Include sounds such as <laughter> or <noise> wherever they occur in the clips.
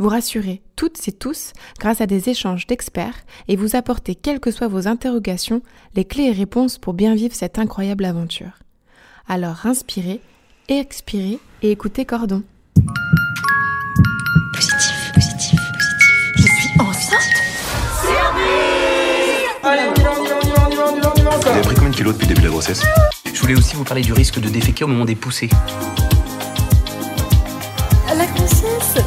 Vous rassurer toutes et tous grâce à des échanges d'experts et vous apporter, quelles que soient vos interrogations, les clés et réponses pour bien vivre cette incroyable aventure. Alors inspirez, expirez et écoutez Cordon. Positif, positif, positif. Je suis enceinte Allez, on y va, on y va, on y va, on y va, on y va, on y va Vous avez pris combien de kilos depuis le début de la grossesse? Je voulais aussi vous parler du risque de déféquer au moment des poussées. La grossesse,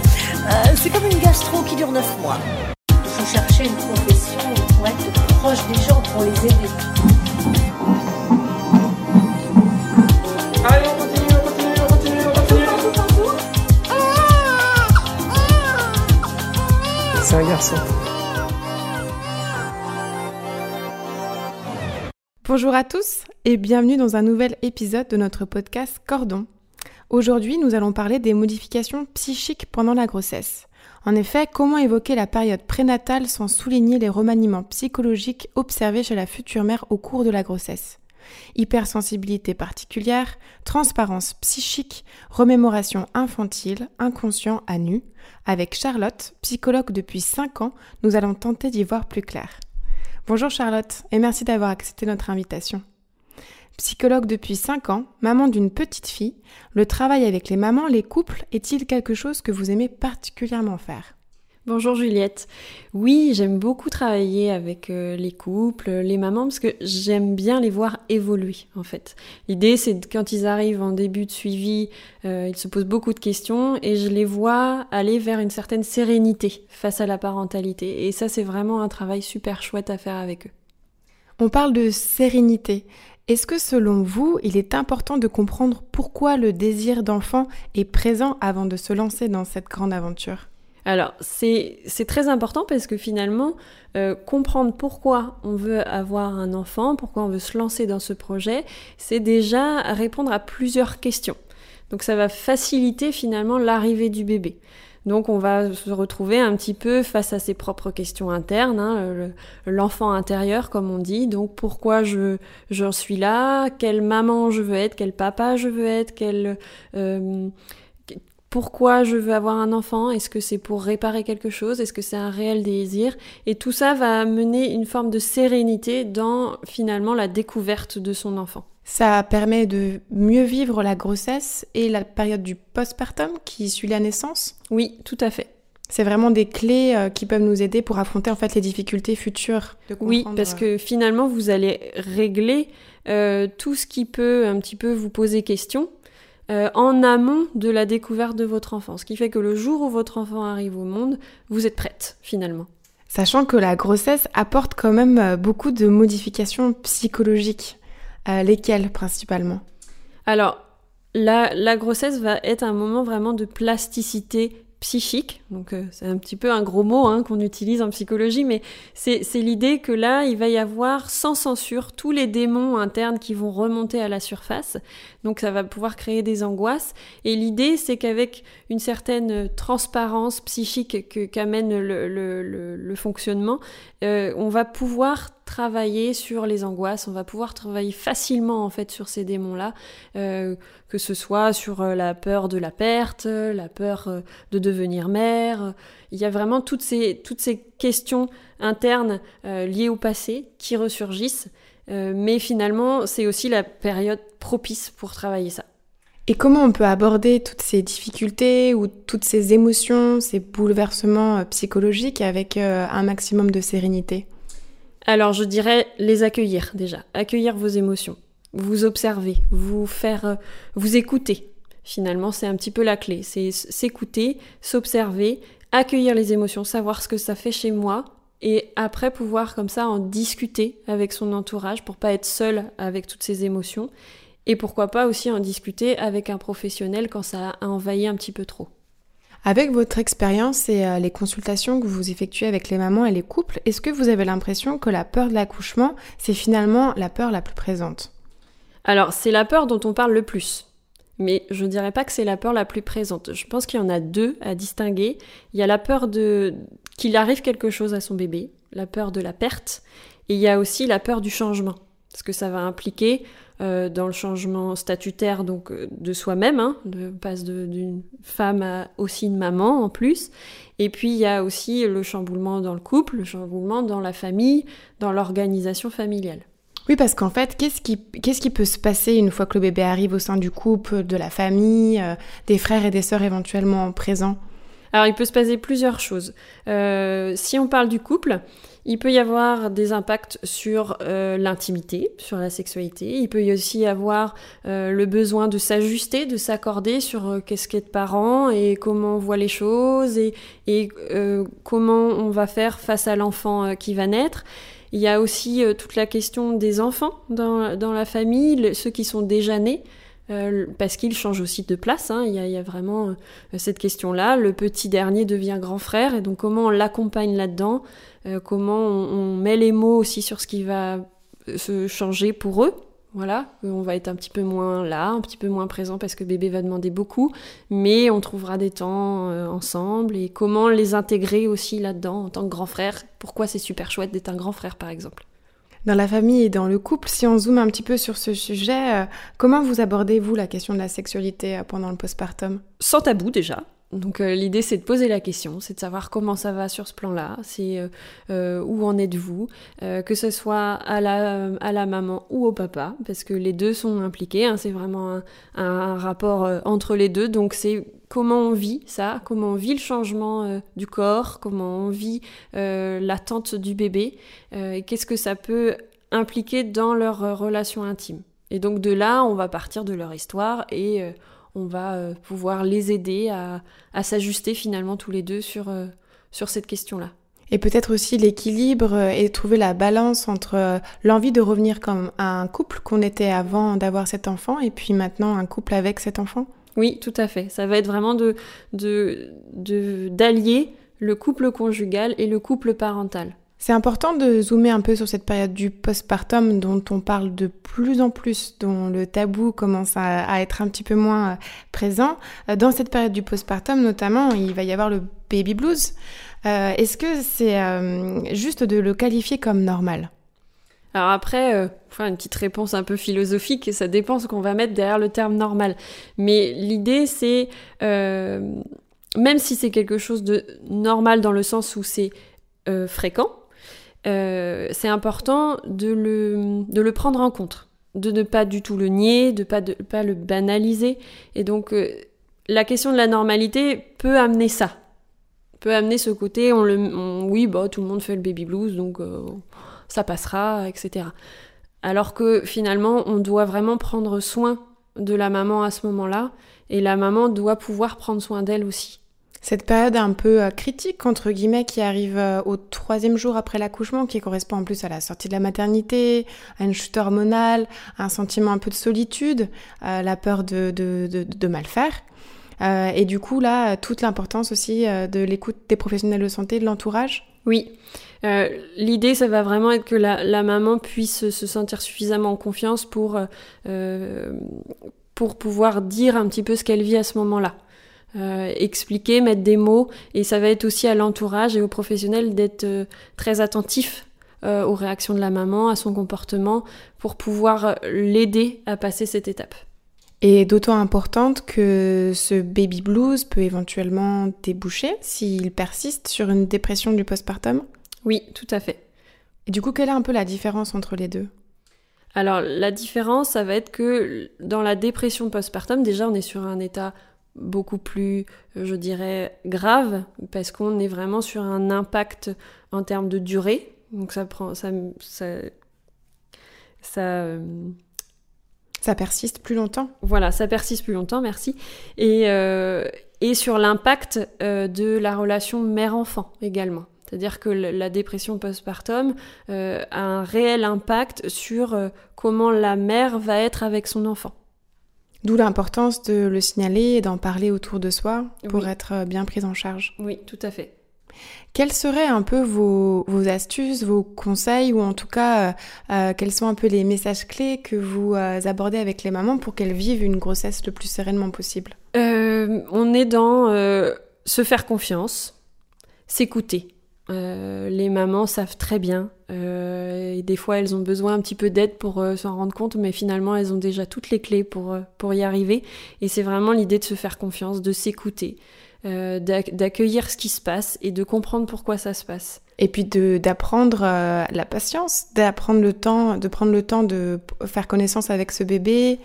c'est comme une gastro qui dure 9 mois. Il faut chercher une profession pour être proche des gens, pour les aider. Allez, on continue, on continue, on continue, on continue C'est un garçon. Bonjour à tous et bienvenue dans un nouvel épisode de notre podcast Cordon. Aujourd'hui, nous allons parler des modifications psychiques pendant la grossesse. En effet, comment évoquer la période prénatale sans souligner les remaniements psychologiques observés chez la future mère au cours de la grossesse? Hypersensibilité particulière, transparence psychique, remémoration infantile, inconscient à nu. Avec Charlotte, psychologue depuis 5 ans, nous allons tenter d'y voir plus clair. Bonjour Charlotte et merci d'avoir accepté notre invitation. Psychologue depuis 5 ans, maman d'une petite fille, le travail avec les mamans, les couples, est-il quelque chose que vous aimez particulièrement faire? Bonjour Juliette. Oui, j'aime beaucoup travailler avec euh, les couples, les mamans, parce que j'aime bien les voir évoluer en fait. L'idée c'est de, quand ils arrivent en début de suivi, euh, ils se posent beaucoup de questions et je les vois aller vers une certaine sérénité face à la parentalité. Et ça c'est vraiment un travail super chouette à faire avec eux. On parle de sérénité. Est-ce que selon vous, il est important de comprendre pourquoi le désir d'enfant est présent avant de se lancer dans cette grande aventure? Alors, c'est très important parce que finalement, euh, comprendre pourquoi on veut avoir un enfant, pourquoi on veut se lancer dans ce projet, c'est déjà répondre à plusieurs questions. Donc ça va faciliter finalement l'arrivée du bébé. Donc on va se retrouver un petit peu face à ses propres questions internes, hein, le- l'enfant intérieur comme on dit. Donc pourquoi je j'en suis là, quelle maman je veux être, quel papa je veux être, quel euh, pourquoi je veux avoir un enfant? Est-ce que c'est pour réparer quelque chose? Est-ce que c'est un réel désir? Et tout ça va mener une forme de sérénité dans finalement la découverte de son enfant. Ça permet de mieux vivre la grossesse et la période du postpartum qui suit la naissance. Oui, tout à fait. C'est vraiment des clés euh, qui peuvent nous aider pour affronter en fait les difficultés futures. de Oui, parce euh, que finalement, vous allez régler euh, tout ce qui peut un petit peu vous poser question euh, en amont de la découverte de votre enfant. Ce qui fait que le jour où votre enfant arrive au monde, vous êtes prête finalement. Sachant que la grossesse apporte quand même euh, beaucoup de modifications psychologiques. Euh, lesquelles principalement? Alors, la, la grossesse va être un moment vraiment de plasticité psychique. Donc, euh, c'est un petit peu un gros mot hein, qu'on utilise en psychologie, mais c'est l'idée que là, il va y avoir sans censure tous les démons internes qui vont remonter à la surface. Donc, ça va pouvoir créer des angoisses. Et l'idée, c'est qu'avec une certaine transparence psychique que- qu'amène le, le- fonctionnement, euh, on va pouvoir travailler sur les angoisses, on va pouvoir travailler facilement en fait sur ces démons-là, euh, que ce soit sur la peur de la perte, la peur de devenir mère. euh, Il y a vraiment toutes ces, toutes ces questions internes euh, liées au passé qui ressurgissent, euh, mais finalement c'est aussi la période propice pour travailler ça. Et comment on peut aborder toutes ces difficultés ou toutes ces émotions, ces bouleversements euh, psychologiques avec un maximum de sérénité? Alors je dirais les accueillir déjà, accueillir vos émotions, vous observer, vous faire, vous écouter. Finalement, c'est un petit peu la clé, c'est s'écouter, s'observer, accueillir les émotions, savoir ce que ça fait chez moi, et après pouvoir comme ça en discuter avec son entourage pour pas être seul avec toutes ces émotions, et pourquoi pas aussi en discuter avec un professionnel quand ça a envahi un petit peu trop. Avec votre expérience et euh, les consultations que vous effectuez avec les mamans et les couples, est-ce que vous avez l'impression que la peur de l'accouchement, c'est finalement la peur la plus présente? Alors, c'est la peur dont on parle le plus. Mais je ne dirais pas que c'est la peur la plus présente. Je pense qu'il y en a deux à distinguer. Il y a la peur de qu'il arrive quelque chose à son bébé, la peur de la perte, et il y a aussi la peur du changement. Parce que ça va impliquer euh, dans le changement statutaire donc euh, de soi-même, hein, de passe d'une femme à aussi une maman en plus. Et puis il y a aussi le chamboulement dans le couple, le chamboulement dans la famille, dans l'organisation familiale. Oui, parce qu'en fait, qu'est-ce qui, peut se passer une fois que le bébé arrive au sein du couple, de la famille, euh, des frères et des sœurs éventuellement présents? Alors, il peut se passer plusieurs choses. si on parle du couple, il peut y avoir des impacts sur euh, l'intimité, sur la sexualité. Il peut y aussi y avoir euh, le besoin de s'ajuster, de s'accorder sur euh, qu'est-ce qu'être parent et comment on voit les choses et comment on va faire face à l'enfant qui va naître. Il y a aussi toute la question des enfants dans, la famille, ceux qui sont déjà nés. parce qu'ils changent aussi de place. Hein. Il, y a, vraiment cette question-là. Le petit dernier devient grand frère, et donc comment on l'accompagne là-dedans euh, comment on, met les mots aussi sur ce qui va se changer pour eux. Voilà, on va être un petit peu moins là, un petit peu moins présent parce que bébé va demander beaucoup, mais on trouvera des temps euh, ensemble. Et comment les intégrer aussi là-dedans en tant que grand frère? Pourquoi c'est super chouette d'être un grand frère par exemple? Dans la famille et dans le couple, si on zoome un petit peu sur ce sujet, euh, comment vous abordez-vous la question de la sexualité pendant le postpartum? Sans tabou déjà, donc euh, l'idée c'est de poser la question, c'est de savoir comment ça va sur ce plan-là, c'est euh, euh, où en êtes-vous, que ce soit à la, à la maman ou au papa, parce que les deux sont impliqués, hein, c'est vraiment un, rapport entre les deux, donc c'est comment on vit ça, comment on vit le changement du corps, comment on vit l'attente du bébé, et qu'est-ce que ça peut impliquer dans leur relation intime. Et donc de là, on va partir de leur histoire et on va euh, pouvoir les aider à, s'ajuster finalement tous les deux sur, euh, sur cette question-là. Et peut-être aussi l'équilibre euh, et trouver la balance entre l'envie de revenir comme un couple qu'on était avant d'avoir cet enfant et puis maintenant un couple avec cet enfant Oui, tout à fait. Ça va être vraiment de, de, d'allier le couple conjugal et le couple parental. C'est important de zoomer un peu sur cette période du postpartum dont on parle de plus en plus, dont le tabou commence à, être un petit peu moins euh, présent. Euh, dans cette période du postpartum notamment, il va y avoir le baby blues. Euh, est-ce que c'est juste de le qualifier comme normal? Alors après, une petite réponse un peu philosophique, ça dépend ce qu'on va mettre derrière le terme normal. Mais l'idée c'est, même si c'est quelque chose de normal dans le sens où c'est fréquent, euh, c'est important de le, de le prendre en compte, de ne pas du tout le nier, de pas, de, pas le banaliser. Et donc, euh, la question de la normalité peut amener ça, peut amener ce côté, on le, oui, bah, tout le monde fait le baby blues, donc euh, ça passera, etc. Alors que finalement, on doit vraiment prendre soin de la maman à ce moment-là, et la maman doit pouvoir prendre soin d'elle aussi cette période un peu euh, critique, entre guillemets, qui arrive euh, au troisième jour après l'accouchement, qui correspond en plus à la sortie de la maternité, à une chute hormonale, à un sentiment un peu de solitude, à la peur de, de, de, mal faire. Euh, et du coup, là, toute l'importance aussi de l'écoute des professionnels de santé, de l'entourage. Oui. L'idée, ça va vraiment être que la, la, maman puisse se sentir suffisamment en confiance pour, pour pouvoir dire un petit peu ce qu'elle vit à ce moment-là. Euh, expliquer, mettre des mots, et ça va être aussi à l'entourage et aux professionnels d'être euh, très attentifs euh, aux réactions de la maman, à son comportement, pour pouvoir l'aider à passer cette étape. Et d'autant importante que ce baby blues peut éventuellement déboucher s'il persiste sur une dépression du postpartum? Oui, tout à fait. Et du coup, quelle est un peu la différence entre les deux? Alors la différence, ça va être que dans la dépression postpartum, déjà on est sur un état beaucoup plus, euh, je dirais, grave, parce qu'on est vraiment sur un impact en termes de durée. Donc ça prend. Ça. Ça, ça, euh, ça persiste plus longtemps. Voilà, ça persiste plus longtemps, merci. Et, euh, et sur l'impact de la relation mère-enfant également. C'est-à-dire que la dépression postpartum a un réel impact sur comment la mère va être avec son enfant. D'où l'importance de le signaler et d'en parler autour de soi pour Oui. être euh, bien prise en charge. Oui, tout à fait. Quels seraient un peu vos, vos astuces, vos conseils, ou en tout cas, euh, euh, quels sont un peu les messages clés que vous euh, abordez avec les mamans pour qu'elles vivent une grossesse le plus sereinement possible? Euh, on est dans se faire confiance, s'écouter. Euh, les mamans savent très bien. euh, et des fois, elles ont besoin un petit peu d'aide pour euh, s'en rendre compte, mais finalement, elles ont déjà toutes les clés pour, pour y arriver. Et c'est vraiment l'idée de se faire confiance, de s'écouter, d'ac- d'accueillir ce qui se passe et de comprendre pourquoi ça se passe. Et puis d'apprendre la patience, d'apprendre le temps, de prendre le temps de faire connaissance avec ce bébé.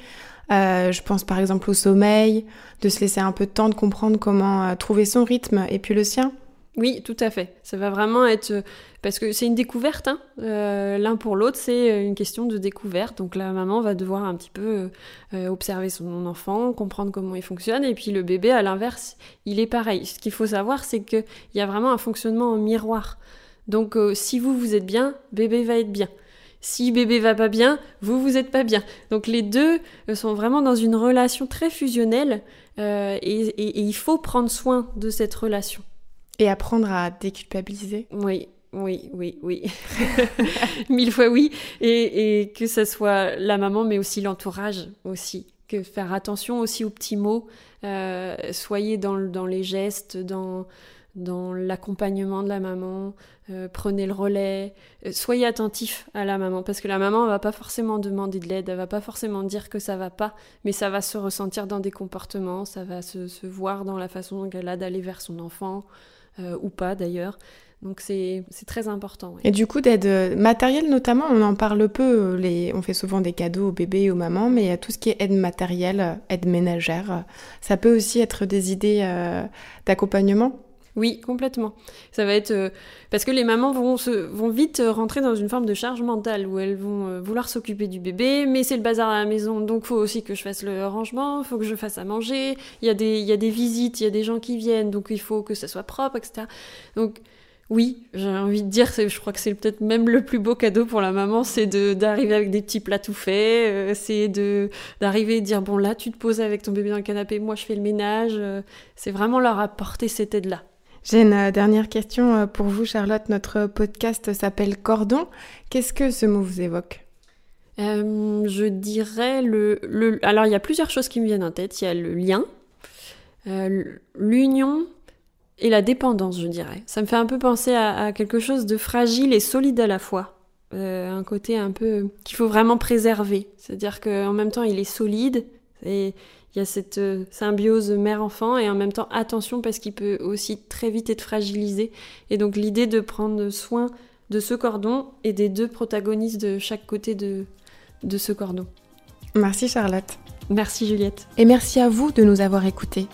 Je pense par exemple au sommeil, de se laisser un peu de temps de comprendre comment trouver son rythme et puis le sien. Oui, tout à fait. Ça va vraiment être euh, parce que c'est une découverte. hein. Euh, L'un pour l'autre, c'est euh, une question de découverte. Donc la maman va devoir un petit peu observer son enfant, comprendre comment il fonctionne, et puis le bébé, à l'inverse, il est pareil. Ce qu'il faut savoir, c'est qu'il y a vraiment un fonctionnement en miroir. Donc si vous vous êtes bien, bébé va être bien. Si bébé va pas bien, vous vous êtes pas bien. Donc les deux sont vraiment dans une relation très fusionnelle, et il faut prendre soin de cette relation. Et apprendre à déculpabiliser. Oui, oui, oui, oui. <laughs> Mille fois oui. Et, que ça soit la maman, mais aussi l'entourage aussi. Que faire attention aussi aux petits mots. Euh, soyez dans, dans les gestes, dans, dans l'accompagnement de la maman. Euh, prenez le relais. Euh, soyez attentif à la maman. Parce que la maman, elle va pas forcément demander de l'aide. Elle va pas forcément dire que ça va pas. Mais ça va se ressentir dans des comportements. Ça va se, se voir dans la façon qu'elle a d'aller vers son enfant. Euh, ou pas d'ailleurs. Donc c'est très important. Et du coup, d'aide euh, matérielle notamment, on en parle peu. euh. On fait souvent des cadeaux aux bébés et aux mamans, mais tout ce qui est aide matérielle, aide ménagère. Ça peut aussi être des idées d'accompagnement. Oui, complètement. Ça va être euh, parce que les mamans vont vite euh, rentrer dans une forme de charge mentale où elles vont euh, vouloir s'occuper du bébé, mais c'est le bazar à la maison, donc faut aussi que je fasse le rangement, faut que je fasse à manger. Il y a des visites, il y a des gens qui viennent, donc il faut que ça soit propre, etc. Donc oui, j'ai envie de dire, je crois que c'est peut-être même le plus beau cadeau pour la maman, c'est d'arriver avec des petits plats tout faits, c'est d'arriver et dire bon là tu te poses avec ton bébé dans le canapé, moi je fais le ménage. c'est vraiment leur apporter cette aide là. J'ai une euh, dernière question euh, pour vous, Charlotte. Notre podcast s'appelle Cordon. Qu'est-ce que ce mot vous évoque? Euh, je dirais le, le- Alors, il y a plusieurs choses qui me viennent en tête. Il y a le lien, l'union et la dépendance, je dirais. Ça me fait un peu penser à, quelque chose de fragile et solide à la fois. Un côté un peu qu'il faut vraiment préserver. C'est-à-dire qu'en même temps, il est solide et il y a cette euh, symbiose mère-enfant et en même temps, attention parce qu'il peut aussi très vite être fragilisé. Et donc, l'idée de prendre soin de ce cordon et des deux protagonistes de chaque côté de, de ce cordon. Merci, Charlotte. Merci Juliette. Et merci à vous de nous avoir écoutés.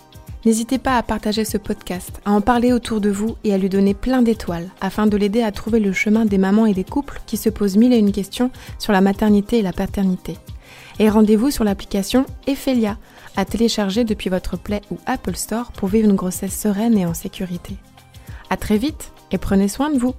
N'hésitez pas à partager ce podcast, à en parler autour de vous et à lui donner plein d'étoiles afin de l'aider à trouver le chemin des mamans et des couples qui se posent mille et une questions sur la maternité et la paternité. Et rendez-vous sur l'application Ephelia à télécharger depuis votre Play ou Apple Store pour vivre une grossesse sereine et en sécurité. À très vite et prenez soin de vous.